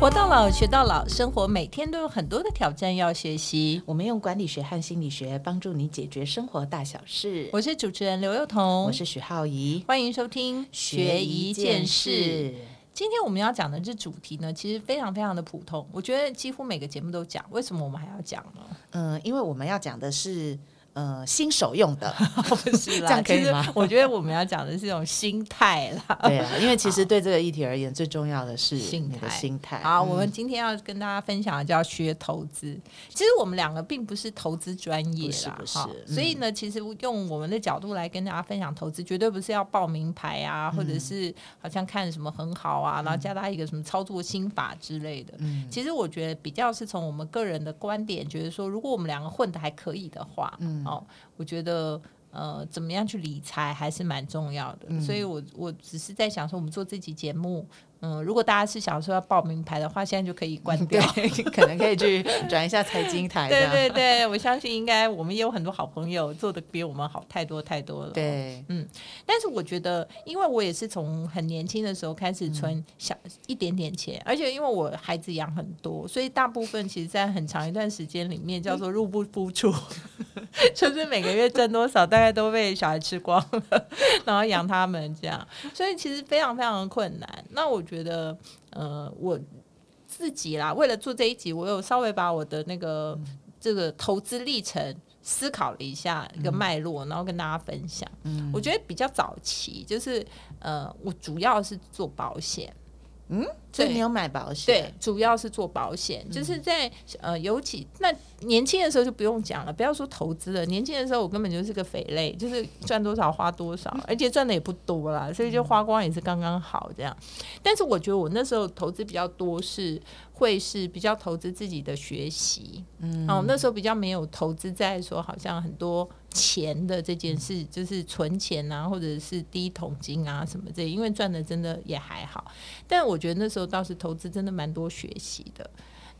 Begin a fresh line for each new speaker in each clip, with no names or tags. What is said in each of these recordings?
活到老，学到老，生活每天都有很多的挑战要学习。
我们用管理学和心理学帮助你解决生活大小事。
我是主持人刘幼彤，
我是许浩怡，
欢迎收听学一件事。今天我们要讲的这主题呢，其实非常非常的普通，我觉得几乎每个节目都讲。为什么我们还要讲呢？
嗯，因为我们要讲的是。呃，新手用的，
这样可以吗？我觉得我们要讲的是一种心态啦。
对啊，因为其实对这个议题而言，最重要的是
心
态。心态。
好，我们今天要跟大家分享的叫学投资。其实我们两个并不是投资专业啦，
不是。
所以呢，其实用我们的角度来跟大家分享投资，绝对不是要报名牌啊，或者是好像看什么很好啊，然后教他一个什么操作心法之类的。嗯。其实我觉得比较是从我们个人的观点，觉得说，如果我们两个混的还可以的话，嗯。哦，我觉得呃，怎么样去理财还是蛮重要的，所以我我只是在想说，我们做这期节目。嗯，如果大家是想说要报名牌的话，现在就可以关掉，
可能可以去转一下财经台。
对对对，我相信应该我们也有很多好朋友做的比我们好太多太多了。
对，
嗯，但是我觉得，因为我也是从很年轻的时候开始存小一点点钱，而且因为我孩子养很多，所以大部分其实在很长一段时间里面叫做入不敷出，就是每个月挣多少大概都被小孩吃光了，然后养他们这样，所以其实非常非常的困难。那我。觉得呃，我自己啦，为了做这一集，我有稍微把我的那个这个投资历程思考了一下一个脉络，然后跟大家分享。嗯，我觉得比较早期，就是呃，我主要是做保险。
嗯，所以你有买保险？
对，主要是做保险，就是在呃，尤其那年轻的时候就不用讲了，不要说投资了，年轻的时候我根本就是个肥类，就是赚多少花多少，而且赚的也不多啦，所以就花光也是刚刚好这样。但是我觉得我那时候投资比较多是。会是比较投资自己的学习，嗯，哦，那时候比较没有投资在说好像很多钱的这件事，就是存钱啊，或者是第一桶金啊什么这，因为赚的真的也还好。但我觉得那时候倒是投资真的蛮多学习的。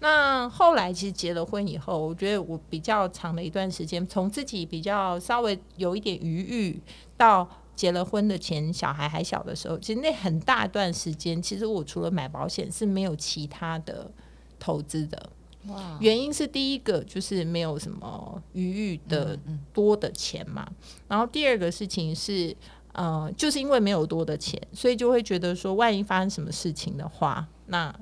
那后来其实结了婚以后，我觉得我比较长的一段时间，从自己比较稍微有一点余裕到。结了婚的前，小孩还小的时候，其实那很大段时间，其实我除了买保险是没有其他的投资的。哇！原因是第一个就是没有什么余裕的多的钱嘛。然后第二个事情是，呃，就是因为没有多的钱，所以就会觉得说，万一发生什么事情的话，那。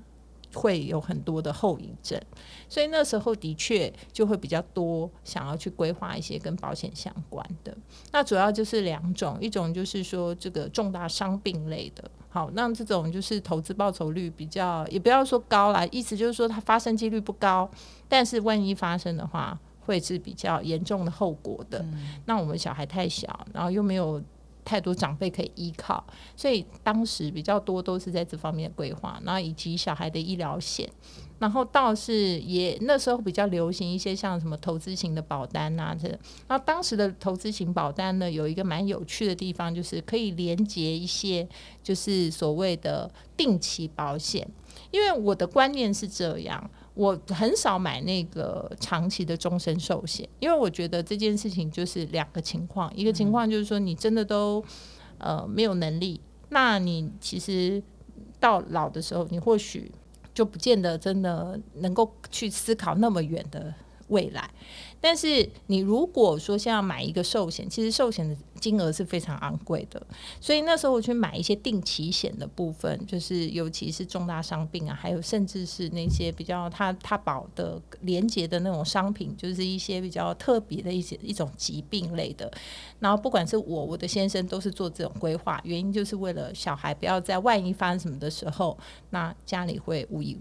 会有很多的后遗症，所以那时候的确就会比较多想要去规划一些跟保险相关的。那主要就是两种，一种就是说这个重大伤病类的，好，那这种就是投资报酬率比较，也不要说高啦，意思就是说它发生几率不高，但是万一发生的话，会是比较严重的后果的。那我们小孩太小，然后又没有。太多长辈可以依靠，所以当时比较多都是在这方面的规划，然后以及小孩的医疗险，然后倒是也那时候比较流行一些像什么投资型的保单啊，这那当时的投资型保单呢，有一个蛮有趣的地方，就是可以连接一些就是所谓的定期保险，因为我的观念是这样。我很少买那个长期的终身寿险，因为我觉得这件事情就是两个情况，一个情况就是说你真的都呃没有能力，那你其实到老的时候，你或许就不见得真的能够去思考那么远的未来。但是你如果说像买一个寿险，其实寿险的金额是非常昂贵的，所以那时候我去买一些定期险的部分，就是尤其是重大伤病啊，还有甚至是那些比较它它保的连接的那种商品，就是一些比较特别的一些一种疾病类的。然后不管是我我的先生都是做这种规划，原因就是为了小孩不要在万一发生什么的时候，那家里会无一。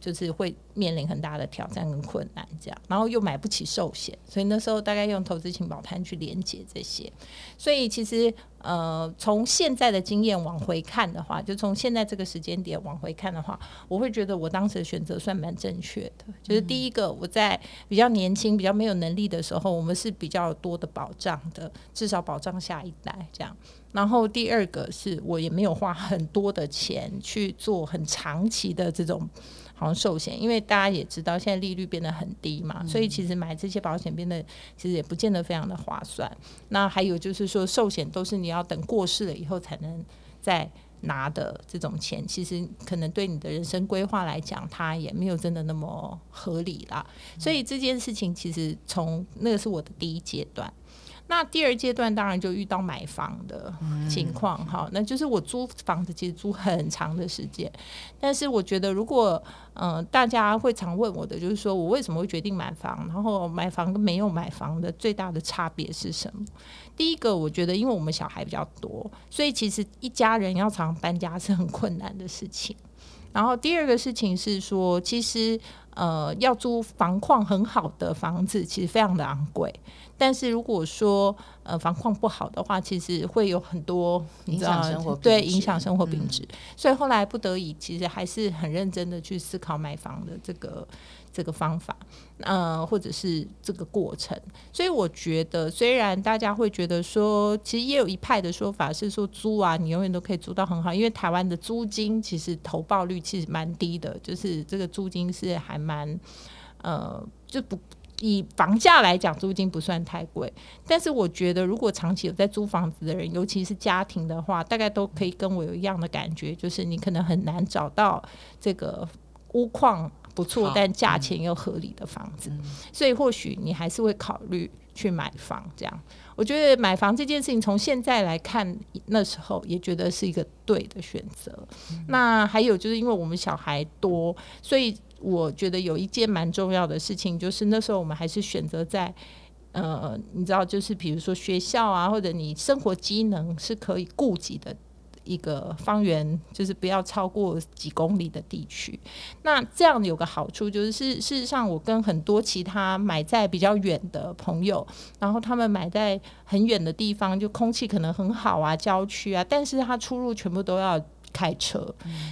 就是会面临很大的挑战跟困难，这样，然后又买不起寿险，所以那时候大概用投资情报摊去连接这些。所以其实呃，从现在的经验往回看的话，就从现在这个时间点往回看的话，我会觉得我当时的选择算蛮正确的。就是第一个，我在比较年轻、比较没有能力的时候，我们是比较多的保障的，至少保障下一代这样。然后第二个是我也没有花很多的钱去做很长期的这种。好像寿险，因为大家也知道现在利率变得很低嘛，所以其实买这些保险变得其实也不见得非常的划算。那还有就是说，寿险都是你要等过世了以后才能再拿的这种钱，其实可能对你的人生规划来讲，它也没有真的那么合理啦。所以这件事情其实从那个是我的第一阶段。那第二阶段当然就遇到买房的情况哈，那就是我租房子其实租很长的时间，但是我觉得如果嗯大家会常问我的就是说我为什么会决定买房，然后买房跟没有买房的最大的差别是什么？第一个我觉得因为我们小孩比较多，所以其实一家人要常搬家是很困难的事情。然后第二个事情是说，其实呃要租房况很好的房子，其实非常的昂贵。但是如果说呃房况不好的话，其实会有很多
影响生活
对影响生活品质。所以后来不得已，其实还是很认真的去思考买房的这个这个方法，呃，或者是这个过程。所以我觉得，虽然大家会觉得说，其实也有一派的说法是说租啊，你永远都可以租到很好，因为台湾的租金其实投报率其实蛮低的，就是这个租金是还蛮呃就不。以房价来讲，租金不算太贵，但是我觉得，如果长期有在租房子的人，尤其是家庭的话，大概都可以跟我有一样的感觉，就是你可能很难找到这个屋况不错但价钱又合理的房子，所以或许你还是会考虑去买房。这样，我觉得买房这件事情，从现在来看，那时候也觉得是一个对的选择。那还有就是因为我们小孩多，所以。我觉得有一件蛮重要的事情，就是那时候我们还是选择在，呃，你知道，就是比如说学校啊，或者你生活机能是可以顾及的一个方圆，就是不要超过几公里的地区。那这样有个好处就是，事事实上，我跟很多其他买在比较远的朋友，然后他们买在很远的地方，就空气可能很好啊，郊区啊，但是他出入全部都要。开车，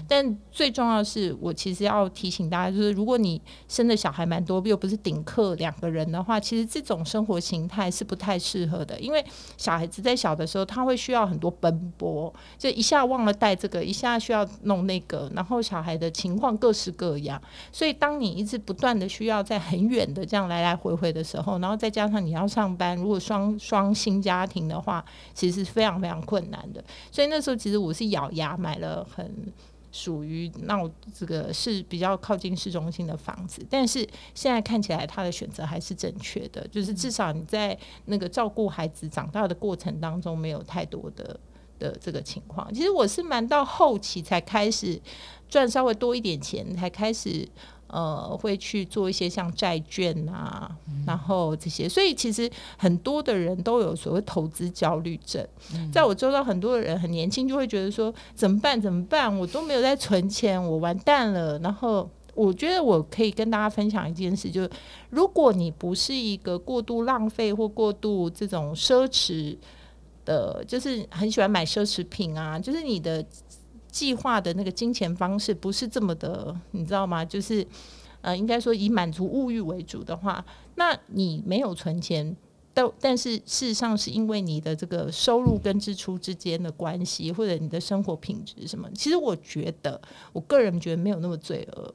但最重要的是，我其实要提醒大家，就是如果你生的小孩蛮多，又不是顶客两个人的话，其实这种生活形态是不太适合的。因为小孩子在小的时候，他会需要很多奔波，就一下忘了带这个，一下需要弄那个，然后小孩的情况各式各样。所以，当你一直不断的需要在很远的这样来来回回的时候，然后再加上你要上班，如果双双新家庭的话，其实是非常非常困难的。所以那时候，其实我是咬牙买了。呃很属于闹这个是比较靠近市中心的房子，但是现在看起来他的选择还是正确的，就是至少你在那个照顾孩子长大的过程当中没有太多的的这个情况。其实我是蛮到后期才开始赚稍微多一点钱，才开始。呃，会去做一些像债券啊，然后这些，所以其实很多的人都有所谓投资焦虑症。在我周遭，很多的人很年轻就会觉得说，怎么办？怎么办？我都没有在存钱，我完蛋了。然后，我觉得我可以跟大家分享一件事，就是如果你不是一个过度浪费或过度这种奢侈的，就是很喜欢买奢侈品啊，就是你的。计划的那个金钱方式不是这么的，你知道吗？就是呃，应该说以满足物欲为主的话，那你没有存钱，但但是事实上是因为你的这个收入跟支出之间的关系，或者你的生活品质什么，其实我觉得，我个人觉得没有那么罪恶。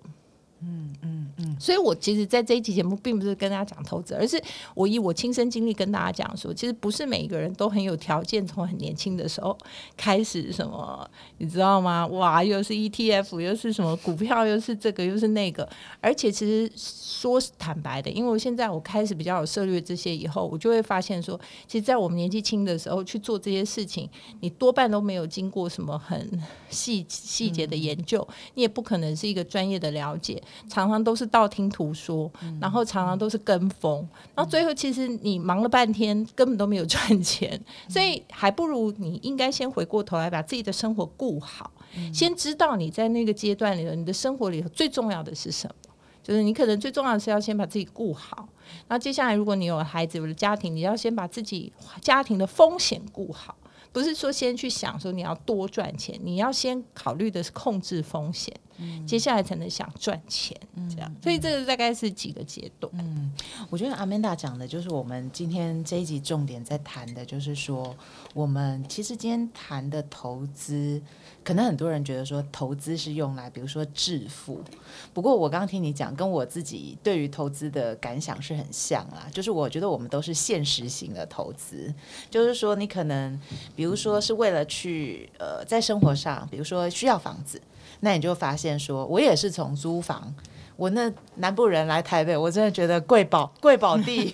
嗯嗯嗯，所以我其实，在这一期节目，并不是跟大家讲投资，而是我以我亲身经历跟大家讲说，其实不是每一个人都很有条件，从很年轻的时候开始什么，你知道吗？哇，又是 ETF，又是什么股票，又是这个，又是那个，而且其实说坦白的，因为我现在我开始比较有涉略这些以后，我就会发现说，其实，在我们年纪轻的时候去做这些事情，你多半都没有经过什么很细细节的研究，你也不可能是一个专业的了解。常常都是道听途说，然后常常都是跟风，然后最后其实你忙了半天，根本都没有赚钱，所以还不如你应该先回过头来把自己的生活顾好，先知道你在那个阶段里头，你的生活里头最重要的是什么，就是你可能最重要的是要先把自己顾好，然后接下来如果你有孩子有了家庭，你要先把自己家庭的风险顾好，不是说先去想说你要多赚钱，你要先考虑的是控制风险。接下来才能想赚钱，这样。所以这个大概是几个阶段。
嗯我觉得阿曼达讲的就是我们今天这一集重点在谈的，就是说我们其实今天谈的投资，可能很多人觉得说投资是用来比如说致富，不过我刚刚听你讲，跟我自己对于投资的感想是很像啦，就是我觉得我们都是现实型的投资，就是说你可能比如说是为了去呃在生活上，比如说需要房子，那你就发现说我也是从租房。我那南部人来台北，我真的觉得贵宝贵宝地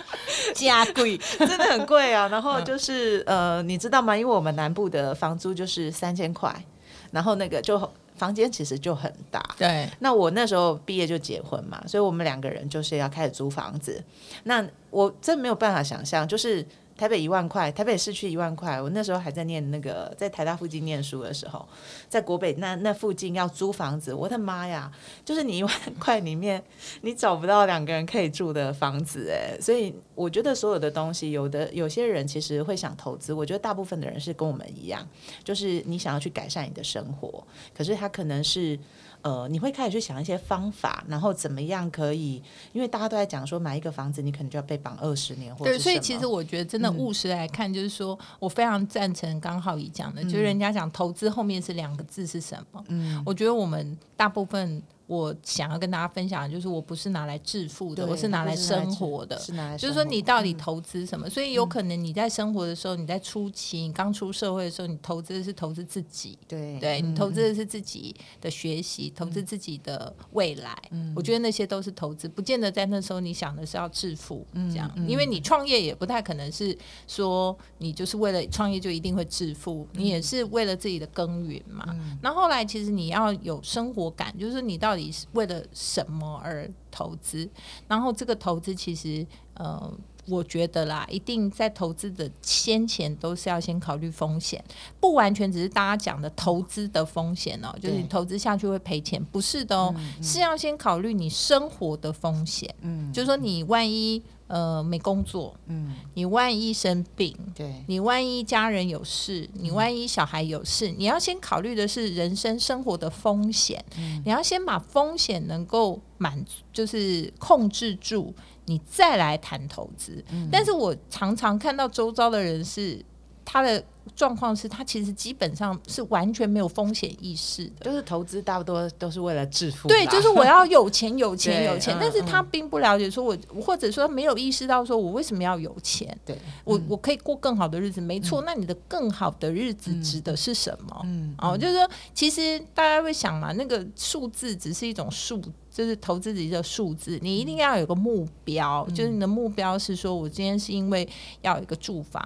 加贵，
真的很贵啊。然后就是呃，你知道吗？因为我们南部的房租就是三千块，然后那个就房间其实就很大。
对，
那我那时候毕业就结婚嘛，所以我们两个人就是要开始租房子。那我真没有办法想象，就是。台北一万块，台北市区一万块。我那时候还在念那个，在台大附近念书的时候，在国北那那附近要租房子，我的妈呀！就是你一万块里面，你找不到两个人可以住的房子，哎，所以我觉得所有的东西，有的有些人其实会想投资，我觉得大部分的人是跟我们一样，就是你想要去改善你的生活，可是他可能是。呃，你会开始去想一些方法，然后怎么样可以？因为大家都在讲说，买一个房子你可能就要被绑二十年，或者
对，所以其实我觉得真的务实来看，就是说我非常赞成刚浩宇讲的，就是人家讲投资后面是两个字是什么？嗯，我觉得我们大部分。我想要跟大家分享的就是，我不是拿来致富的，我是拿来生活的。
是拿来，
就是说你到底投资什么？所以有可能你在生活的时候，你在初期，你刚出社会的时候，你投资的是投资自己。
对，
对你投资的是自己的学习，投资自己的未来。我觉得那些都是投资，不见得在那时候你想的是要致富这样，因为你创业也不太可能是说你就是为了创业就一定会致富，你也是为了自己的耕耘嘛。那后来其实你要有生活感，就是你到底。是为了什么而投资？然后这个投资其实，呃，我觉得啦，一定在投资的先前都是要先考虑风险，不完全只是大家讲的投资的风险哦，就是你投资下去会赔钱，不是的哦，是要先考虑你生活的风险。嗯，就是说你万一。呃，没工作，嗯，你万一生病，
对，
你万一家人有事，你万一小孩有事，你要先考虑的是人生生活的风险，你要先把风险能够满足，就是控制住，你再来谈投资。但是我常常看到周遭的人是他的。状况是他其实基本上是完全没有风险意识的，
就是投资大多都是为了致富。
对，就是我要有钱，有钱，有钱。但是他并不了解，说我或者说没有意识到，说我为什么要有钱？
对，
我我可以过更好的日子，没错。那你的更好的日子指的是什么？嗯，哦，就是说，其实大家会想嘛，那个数字只是一种数。就是投资的一个数字，你一定要有个目标。就是你的目标是说，我今天是因为要有一个住房，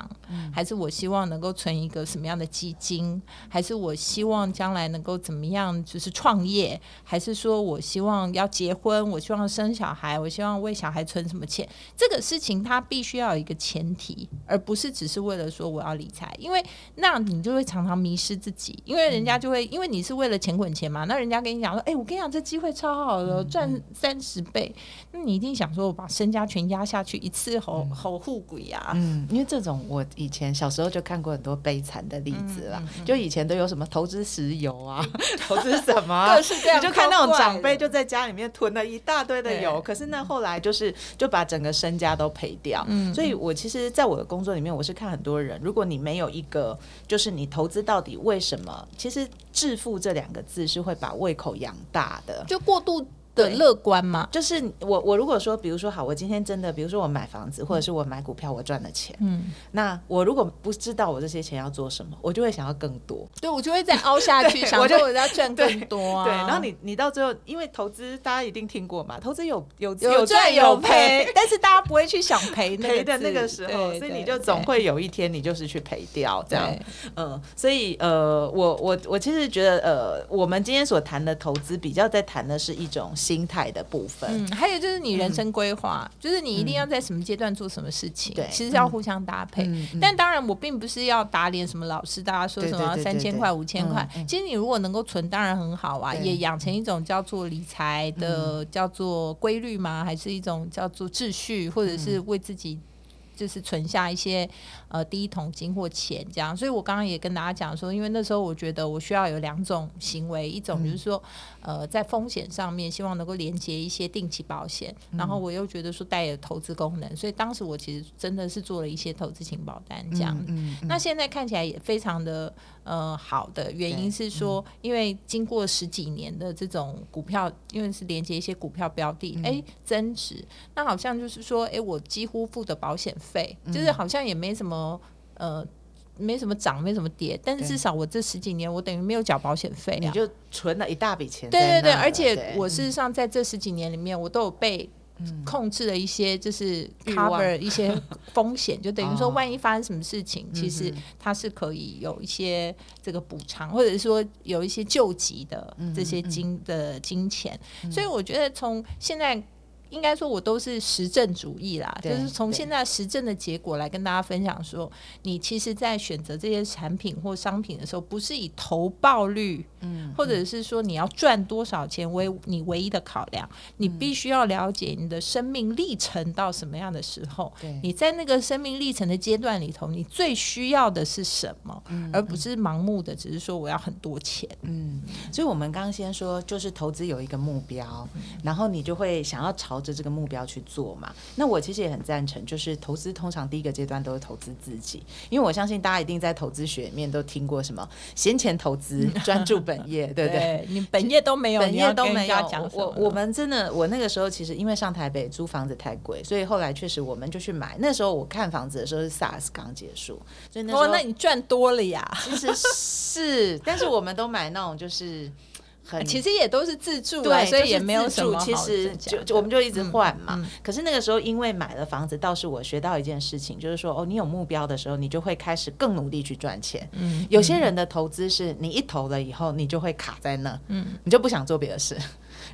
还是我希望能够存一个什么样的基金，还是我希望将来能够怎么样，就是创业，还是说我希望要结婚，我希望生小孩，我希望为小孩存什么钱？这个事情它必须要有一个前提，而不是只是为了说我要理财，因为那你就会常常迷失自己，因为人家就会因为你是为了钱滚钱嘛，那人家跟你讲说，哎，我跟你讲，这机会超好的。赚三十倍，那你一定想说，我把身家全压下去，一次吼吼护鬼呀？
嗯，因为这种我以前小时候就看过很多悲惨的例子啦，就以前都有什么投资石油啊，投资什么，
各式各样，
就看那种长辈就在家里面囤了一大堆的油，可是那后来就是就把整个身家都赔掉。嗯，所以我其实在我的工作里面，我是看很多人，如果你没有一个，就是你投资到底为什么？其实致富这两个字是会把胃口养大的，
就过度。的乐观嘛？
就是我我如果说，比如说好，我今天真的，比如说我买房子，或者是我买股票，我赚了钱，嗯，那我如果不知道我这些钱要做什么，我就会想要更多，
对我就会再凹下去，想说我要赚更多啊。
对，然后你你到最后，因为投资大家一定听过嘛，投资有有有赚有赔，
但是大家不会去想赔
赔的那个时候，所以你就总会有一天你就是去赔掉这样，嗯，所以呃，我我我其实觉得呃，我们今天所谈的投资比较在谈的是一种。心态的部分，嗯，
还有就是你人生规划，就是你一定要在什么阶段做什么事情，
对，
其实要互相搭配。但当然，我并不是要打脸什么老师，大家说什么三千块、五千块，其实你如果能够存，当然很好啊，也养成一种叫做理财的叫做规律吗？还是一种叫做秩序，或者是为自己。就是存下一些呃第一桶金或钱这样。所以我刚刚也跟大家讲说，因为那时候我觉得我需要有两种行为，一种就是说呃在风险上面希望能够连接一些定期保险，然后我又觉得说带有投资功能，所以当时我其实真的是做了一些投资型保单这样。
嗯，
那现在看起来也非常的呃好的。原因是说，因为经过十几年的这种股票，因为是连接一些股票标的，哎、增值，那好像就是说，哎、我几乎付的保险费，就是好像也没什么呃。没什么涨，没什么跌，但是至少我这十几年我等于没有缴保险费啊。
你就存了一大笔钱
对对对。而且我事实上在这十几年里面，我都有被控制了一些，就是 cover 一些风险，就等于说
哦
万一发生什么事情，其实它是可以有一些这个补偿，或者是说有一些救急的这些金的金钱。所以我觉得从现在。应该说，我都是实证主义啦，就是从现在实证的结果来跟大家分享说，你其实，在选择这些产品或商品的时候，不是以投报率，嗯，或者是说你要赚多少钱为你唯一的考量，你必须要了解你的生命历程到什么样的时候，
对
你在那个生命历程的阶段里头，你最需要的是什么，而不是盲目的只是说我要很多钱。
嗯所以我们刚刚先说，就是投资有一个目标，然后你就会想要朝着这个目标去做嘛。那我其实也很赞成，就是投资通常第一个阶段都是投资自己，因为我相信大家一定在投资学里面都听过什么闲钱投资、专注本业，对不对？
你本业都没有，
本业都没有我我们真的，我那个时候其实因为上台北租房子太贵，所以后来确实我们就去买。那时候我看房子的时候是 SARS 刚结束，所以那时候
哦，那你赚多了呀。
其实是，但是我们都买那种就是很
其实也都是自助啦，
对，
所以也没有
自助
什么
其实就就我们就一直换嘛。
嗯
可是那个时候因为买了房子，倒是我学到一件事情，就是说哦，你有目标的时候，你就会开始更努力去赚钱。
嗯
有些人的投资是你一投了以后，你就会卡在那，嗯，你就不想做别的事，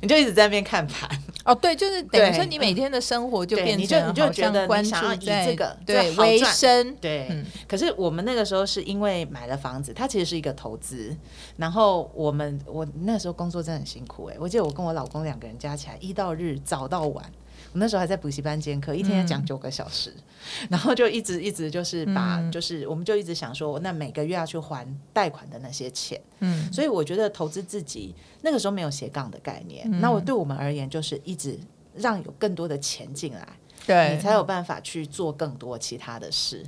你就一直在那边看盘。
哦，对，就是等于说你每天的生活就
对
变
你就你就
成好
觉得你
像关注
想要以
在
这个
对维
这好赚
生，
对，
嗯
可是我们那个时候是因为买了房子，它其实是一个投资。然后我们我那时候工作真的很辛苦哎、我记得我跟我老公两个人加起来一到日早到晚，我那时候还在补习班兼课，一天要讲九个小时，然后就一直一直就是把、
嗯
就是我们就一直想说，那每个月要去还贷款的那些钱。
嗯，
所以我觉得投资自己那个时候没有斜杠的概念，
嗯
那我对我们而言就是一直让有更多的钱进来，
对，
你才有办法去做更多其他的事。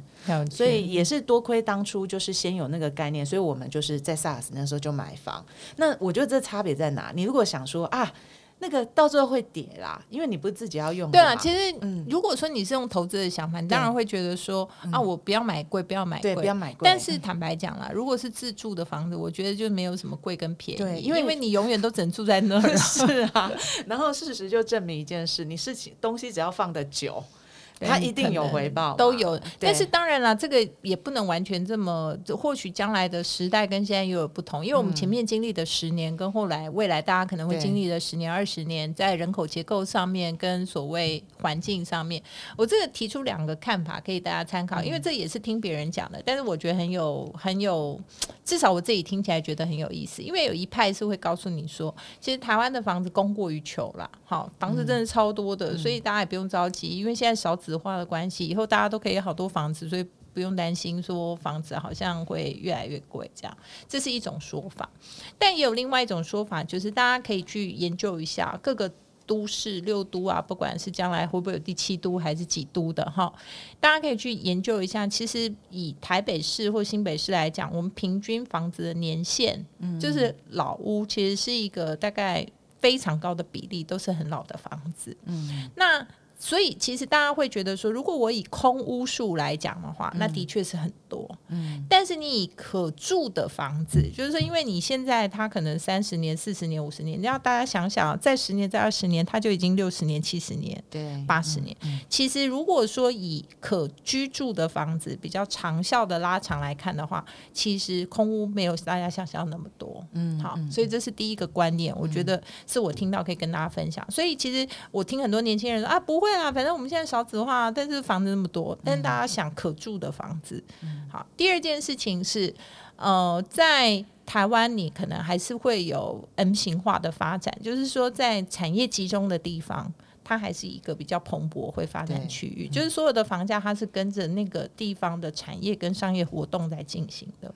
所以也是多亏当初就是先有那个概念，所以我们就是在 SARS 那时候就买房。那我觉得这差别在哪？你如果想说啊，那个到最后会跌啦，因为你不是自己要用的
对啊，其实
嗯。
如果说你是用投资的想法，你当然会觉得说啊，我不要买贵，不要买贵，
不要买贵，
但是坦白讲啦，如果是自住的房子，我觉得就没有什么贵跟便宜，
对因为
因为你永远都只能住在那儿啊。
是啊，然后事实就证明一件事，你事情东西只要放的久，
对
它一定有回报，
都有，但是当然啦，这个也不能完全这么，或许将来的时代跟现在又有不同，因为我们前面经历的十年，跟后来未来大家可能会经历的十年、二十年，在人口结构上面跟所谓环境上面，我这个提出两个看法，可以大家参考，因为这也是听别人讲的，但是我觉得很有很有，至少我自己听起来觉得很有意思，因为有一派是会告诉你说，其实台湾的房子供过于求啦，好，房子真的超多的，所以大家也不用着急，因为现在少子化的关系，以后大家都可以有好多房子，所以不用担心说房子好像会越来越贵，这样这是一种说法。但也有另外一种说法，就是大家可以去研究一下各个。都市六都啊，不管是将来会不会有第七都还是几都的哈，大家可以去研究一下。其实以台北市或新北市来讲，我们平均房子的年限，嗯就是老屋，其实是一个大概非常高的比例，都是很老的房子。嗯，那所以其实大家会觉得说，如果我以空屋数来讲的话，那的确是很多。嗯，但是你以可住的房子，就是说因为你现在它可能三十年、四十年、五十年，你要大家想想，在十年、在二十年，它就已经六十年、七十年。
对
八十年。其实如果说以可居住的房子比较长效的拉长来看的话，其实空屋没有大家想象那么多。嗯，好，所以这是第一个观念，我觉得是我听到可以跟大家分享。所以其实我听很多年轻人说啊，不会啦，反正我们现在少子化，但是房子那么多，但是大家想可住的房子。好，第二件事情是，呃，在台湾你可能还是会有 M 型化的发展，就是说在产业集中的地方。它还是一个比较蓬勃会发展区域，就是所有的房价它是跟着那个地方的产业跟商业活动在进行的，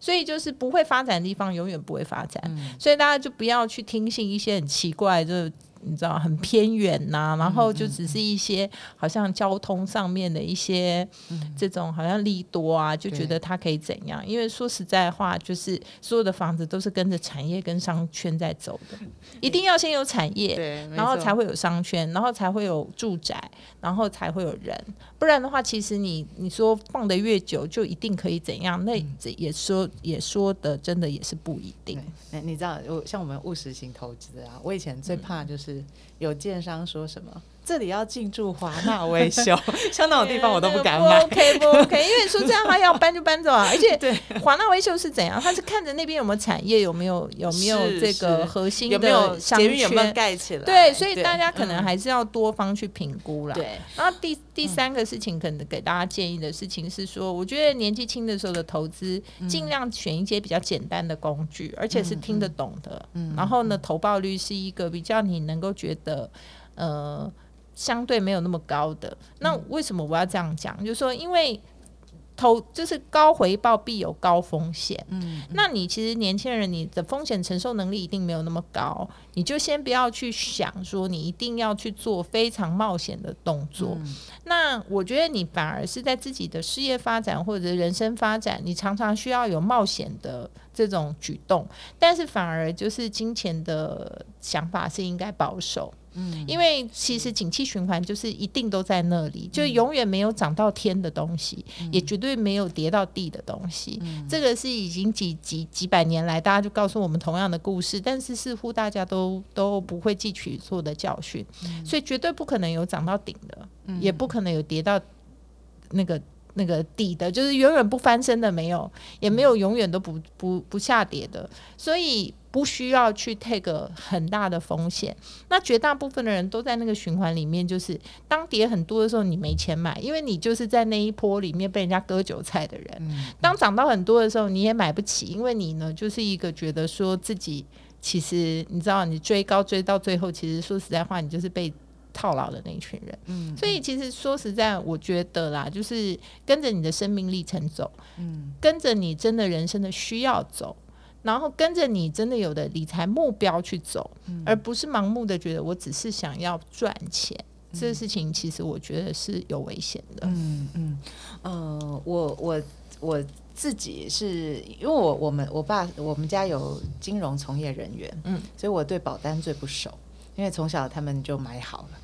所以就是不会发展的地方永远不会发展，所以大家就不要去听信一些很奇怪的。你知道很偏远呐、然后就只是一些好像交通上面的一些这种好像利多啊，就觉得它可以怎样？因为说实在话，就是所有的房子都是跟着产业跟商圈在走的，一定要先有产业，然后才会有商圈，然后才会有住宅，然后才会有人。不然的话，其实你你说放的越久，就一定可以怎样？那这也说也说的，真的也是不一定
那。，你你知道，我像我们务实型投资啊，我以前最怕就是是有建商说什么。这里要进驻华纳维修，像那种地方我都不敢买。
不 OK 不 OK，因为说这样他要搬就搬走啊，而且
对
华纳维修是怎样？他是看着那边有没有产业，有没有有没有这个核心
有没有
的商
捷运有没有
圈？
盖起来？
对，所以大家可能
嗯
还是要多方去评估啦。
对
然后第第三个事情，可能给大家建议的事情是说，我觉得年纪轻的时候的投资，尽量选一些比较简单的工具，而且是听得懂的。然后呢，投报率是一个比较你能够觉得，呃，相对没有那么高的。那为什么我要这样讲？就是说，因为投就是高回报必有高风险。嗯，那你其实年轻人你的风险承受能力一定没有那么高，你就先不要去想说你一定要去做非常冒险的动作。那我觉得你反而是在自己的事业发展或者人生发展，你常常需要有冒险的这种举动，但是反而就是金钱的想法是应该保守。嗯，因为其实景气循环就是一定都在那里，就永远没有涨到天的东西，也绝对没有跌到地的东西。这个是已经几几几百年来，大家就告诉我们同样的故事，但是似乎大家都都不会汲取错的教训，所以绝对不可能有涨到顶的，也不可能有跌到那个。那个底的，就是永远不翻身的，没有，也没有永远都不不不下跌的，所以不需要去 take 很大的风险。那绝大部分的人都在那个循环里面，就是当跌很多的时候，你没钱买，因为你就是在那一波里面被人家割韭菜的人。当涨到很多的时候，你也买不起，因为你呢就是一个觉得说自己其实你知道，你追高追到最后，其实说实在话，你就是被。套牢的那一群人，嗯，所以其实说实在，我觉得啦，就是跟着你的生命历程走，嗯，跟着你真的人生的需要走，然后跟着你真的有的理财目标去走，而不是盲目的觉得我只是想要赚钱，这个事情其实我觉得是有危险的。
嗯嗯，呃，我我我自己是因为我我们我爸我们家有金融从业人员，
嗯，
所以我对保单最不熟，因为从小他们就买好了。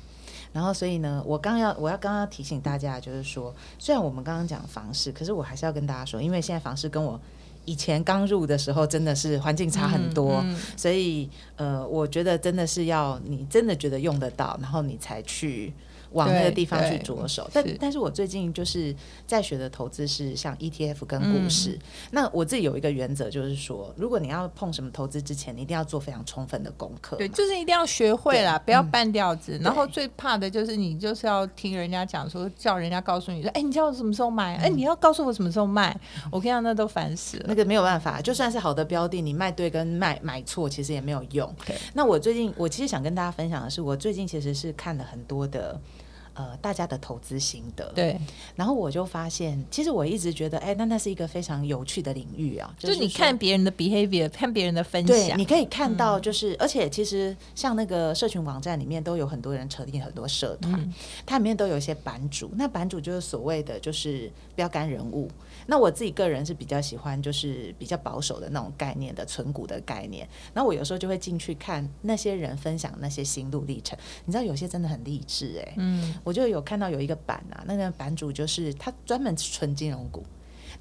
然后，所以呢，我刚要我要刚刚提醒大家，就是说，虽然我们刚刚讲房市，可是我还是要跟大家说，因为现在房市跟我以前刚入的时候真的是环境差很多，
嗯。
所以呃，我觉得真的是要你真的觉得用得到，然后你才去往那个地方去着手。但但是我最近就是在学的投资是像 ETF 跟股市。
嗯
那我自己有一个原则，就是说，如果你要碰什么投资之前，你一定要做非常充分的功课。
对，就是一定要学会啦，不要半吊子。然后最怕的就是你就是要听人家讲说，叫人家告诉你说，哎，你叫我什么时候买？哎，你要告诉我什么时候卖？我跟你讲，那都烦死了。
那个没有办法，就算是好的标的，你卖对跟卖买错，其实也没有用。那我最近，我其实想跟大家分享的是，我最近其实是看了很多的。呃，大家的投资心得，
对，
然后我就发现，其实我一直觉得，哎，那那是一个非常有趣的领域啊，
就是你看别人的 behavior，看别人的分
对，
享
你，可以看到，就是、而且其实像那个社群网站里面都有很多人成立很多社团，
嗯。
它里面都有一些版主，那版主就是所谓的就是标杆人物。那我自己个人是比较喜欢就是比较保守的那种概念的存股的概念，然后我有时候就会进去看那些人分享那些心路历程，你知道有些真的很励志哎、
嗯，
我就有看到有一个版啊，那个版主就是他专门存金融股。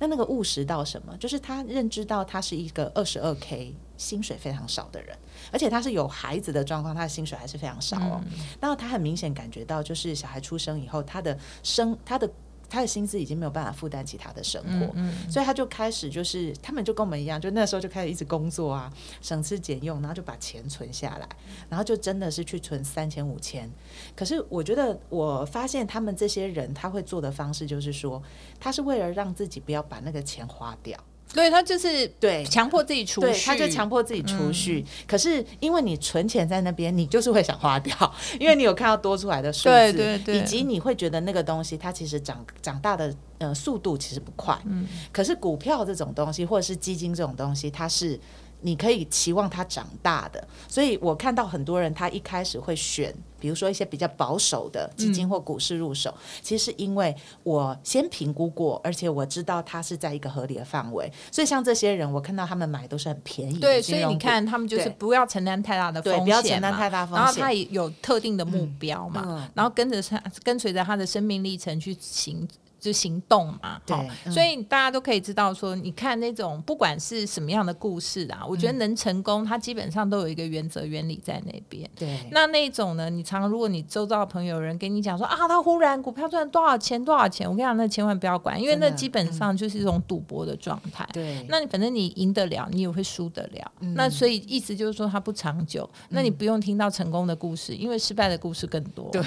那那个务实到什么？就是他认知到他是一个二十二 k 薪水非常少的人，而且他是有孩子的状况，他的薪水还是非常少哦。然后他很明显感觉到，就是小孩出生以后，他的生他的他的薪资已经没有办法负担起他的生活，
嗯
所以他就开始就是他们就跟我们一样，就那时候就开始一直工作啊，省吃俭用，然后就把钱存下来，然后就真的是去存三千五千。可是我觉得我发现他们这些人他会做的方式就是说，他是为了让自己不要把那个钱花掉。
对他就是
对
强迫自己储
对，
蓄，
他就强迫自己储蓄。可是因为你存钱在那边，你就是会想花掉，因为你有看到多出来的数字，
对对对
以及你会觉得那个东西它其实长长大的呃速度其实不快。嗯，可是股票这种东西或者是基金这种东西，它是。你可以期望他长大的，所以我看到很多人他一开始会选，比如说一些比较保守的基金或股市入手，其实是因为我先评估过，而且我知道它是在一个合理的范围，所以像这些人，我看到他们买都是很便宜的
对，所以你看他们就是不要承担太大的风险嘛，
不要承担太大风险。
然后他也有特定的目标嘛，
嗯。
然后跟着他跟随着他的生命历程去行。就行动嘛，
对嗯
所以大家都可以知道说，你看那种不管是什么样的故事啊，我觉得能成功，它基本上都有一个原则原理在那边。
对
那那种呢，你常如果你周遭的朋友有人跟你讲说啊，他忽然股票赚多少钱多少钱，我跟你讲，那千万不要管，因为那基本上就是一种赌博的状态。
对，
那你反正你赢得了，你也会输得了。
嗯
那所以意思就是说它不长久。那你不用听到成功的故事，因为失败的故事更多。
对，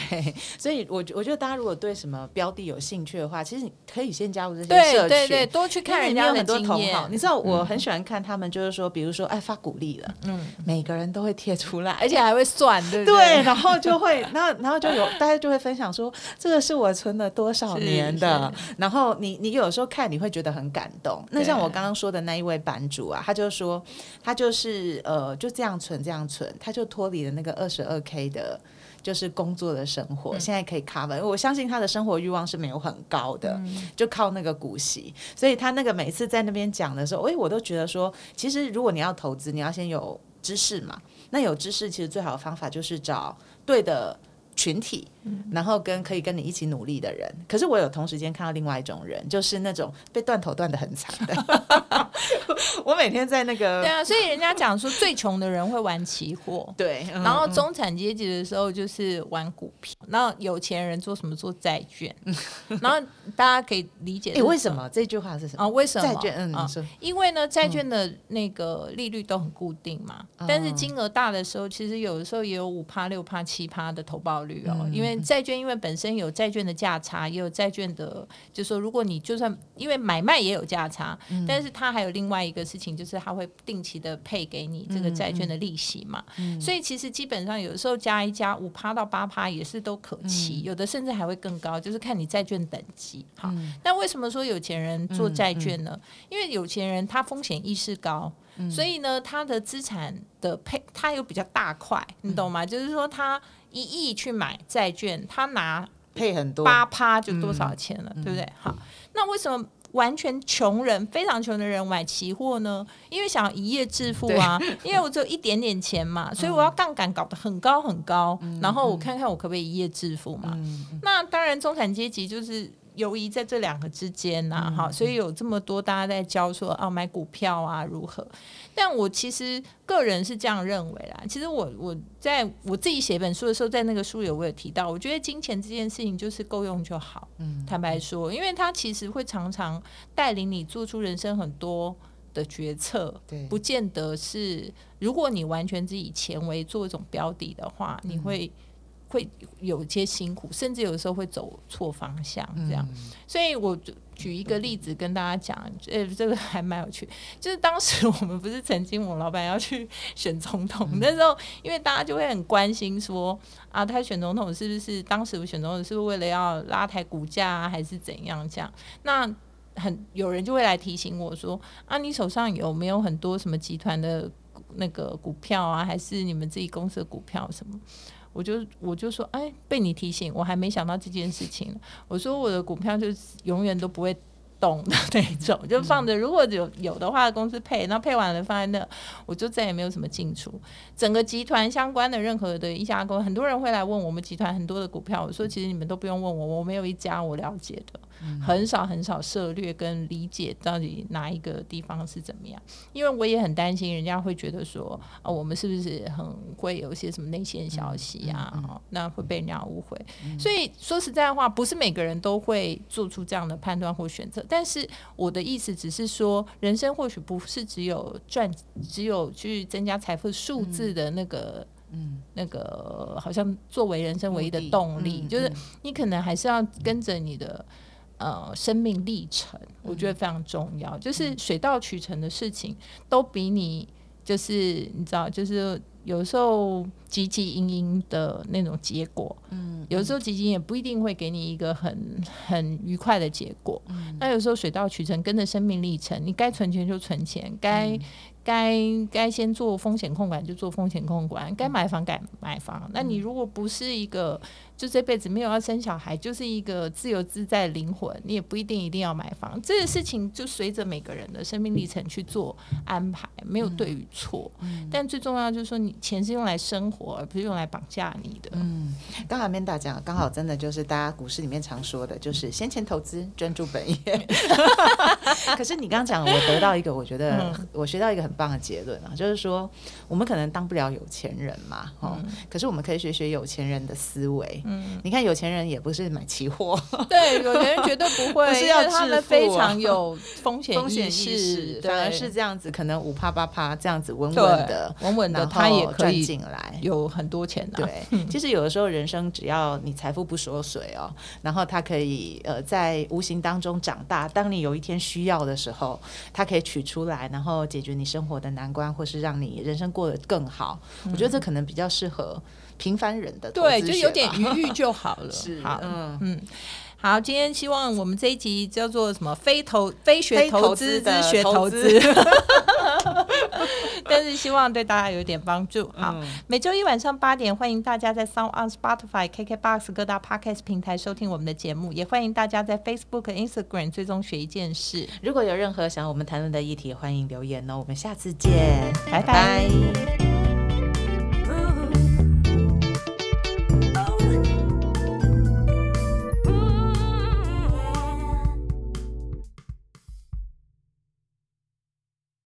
所以我我觉得大家如果对什么标的有兴趣的话，其实你可以先加入这些社群。
对对，多去看人家
很多同好，。你知道我很喜欢看他们，就是说，比如说，哎，发鼓励了，嗯，每个人都会贴出来，
而且还会算，对不
对，
对？
然后就会，然后然后就有大家就会分享说，这个是我存了多少年的，然后你你有时候看你会觉得很感动。那像我刚刚说的那一位版主啊，他就说他就是呃就这样存这样存，他就脱离了那个二十二 k 的。就是工作的生活，
嗯
现在可以 cover。我相信他的生活欲望是没有很高的，
嗯
就靠那个股息。所以他那个每次在那边讲的时候，哎，我都觉得说，其实如果你要投资，你要先有知识嘛。那有知识，其实最好的方法就是找对的群体，
嗯
然后跟可以跟你一起努力的人。可是我有同时间看到另外一种人，就是那种被断头断的很惨的。我每天在那个
对啊，所以人家讲说最穷的人会玩期货。
对，嗯
然后中产阶级的时候就是玩股票，然后有钱人做什么做债券，然后大家可以理解
哎、为什么这句话是什么？
啊？为什么
债券，嗯，
因为呢，债券的那个利率都很固定嘛，但是金额大的时候，其实有的时候也有五趴、六趴、七趴的投报率哦。因为债券因为本身有债券的价差，也有债券的，就说如果你就算因为买卖也有价差，但是它还有另外一个事情，就是它会定期的配给你这个债券的利息嘛。所以其实基本上有的时候加一加五趴到八趴也是都可期，有的甚至还会更高，就是看你债券等级。好，那为什么说有钱人做债券呢？因为有钱人他风险意识高，所以呢，他的资产的配他有比较大块，你懂吗？就是说他一亿去买债券，他拿
配很多
八趴就多少钱了，对不对？好，那为什么？完全穷人，非常穷的人买期货呢？因为想要一夜致富啊！因为我只有一点点钱嘛，所以我要杠杆搞得很高很高，然后我看看我可不可以一夜致富嘛。那当然，中产阶级就是游移在这两个之间呐、哈、所以有这么多大家在教说啊，买股票啊如何？但我其实个人是这样认为啦。其实我我在我自己写一本书的时候，在那个书里我有提到，我觉得金钱这件事情就是够用就好。嗯，坦白说，因为它其实会常常带领你做出人生很多的决策，
对
不见得是如果你完全是以钱为做一种标的的话，你会。会有一些辛苦，甚至有时候会走错方向，这样。所以我就举一个例子跟大家讲，呃，这个还蛮有趣。就是当时我们不是曾经我老板要去选总统，那时候因为大家就会很关心说啊，他选总统是不是当时我选总统是不是为了要拉抬股价啊，还是怎样这样？那很有人就会来提醒我说啊，你手上有没有很多什么集团的那个股票啊，还是你们自己公司的股票什么？我就我就说，哎，被你提醒，我还没想到这件事情。我说我的股票就是永远都不会动的那种，就放着。如果有有的话，公司配，那配完了放在那，我就再也没有什么进出。整个集团相关的任何的一家公司，很多人会来问我们集团很多的股票，我说其实你们都不用问我，我没有一家我了解的。很少很少涉略跟理解到底哪一个地方是怎么样，因为我也很担心人家会觉得说，啊，我们是不是很会有一些什么内线消息啊？哦，那会被人家误会。所以说实在话，不是每个人都会做出这样的判断或选择。但是我的意思只是说，人生或许不是只有赚，只有去增加财富数字的那个。嗯，那个好像作为人生唯一的动力，就是你可能还是要跟着你的呃生命历程，我觉得非常重要。就是水到渠成的事情，都比你就是你知道，就是有时候汲汲营营的那种结果，嗯，有时候基金也不一定会给你一个很很愉快的结果。那有时候水到渠成，跟着生命历程，你该存钱就存钱，该。该该先做风险控管就做风险控管，该买房该买房。那你如果不是一个就这辈子没有要生小孩，就是一个自由自在灵魂，你也不一定一定要买房。这个事情就随着每个人的生命历程去做安排，没有对与错。但最重要就是说，你钱是用来生活，而不是用来绑架你的。
嗯，刚才面大讲，刚好真的就是大家股市里面常说的，就是先前投资专注本业。可是你刚刚讲，我得到一个，我觉得我学到一个很。棒的结论啊，就是说我们可能当不了有钱人嘛，哦，可是我们可以学学有钱人的思维。嗯，你看有钱人也不是买期货，
对，有钱人绝对不会，
是要
他们非常有风险
风险意
识，
反而是这样子，可能五趴八趴这样子稳稳的，
稳稳的，他也可以
进来，
有很多钱的。
对，其实有的时候人生只要你财富不缩水哦，然后他可以呃在无形当中长大，当你有一天需要的时候，他可以取出来，然后解决你生。活的难关，或是让你人生过得更好，我觉得这可能比较适合平凡人的。
对，就有点余裕就好了。
是，
好，嗯嗯，好，今天希望我们这一集叫做什么？非投非学投资之学投资。但是希望对大家有一点帮助。好，每周一晚上八点，欢迎大家在 Sound on Spotify、KKBox 各大 Podcast 平台收听我们的节目，也欢迎大家在 Facebook、Instagram 最终学一件事。
如果有任何想要我们谈论的议题，欢迎留言哦。我们下次见，拜拜。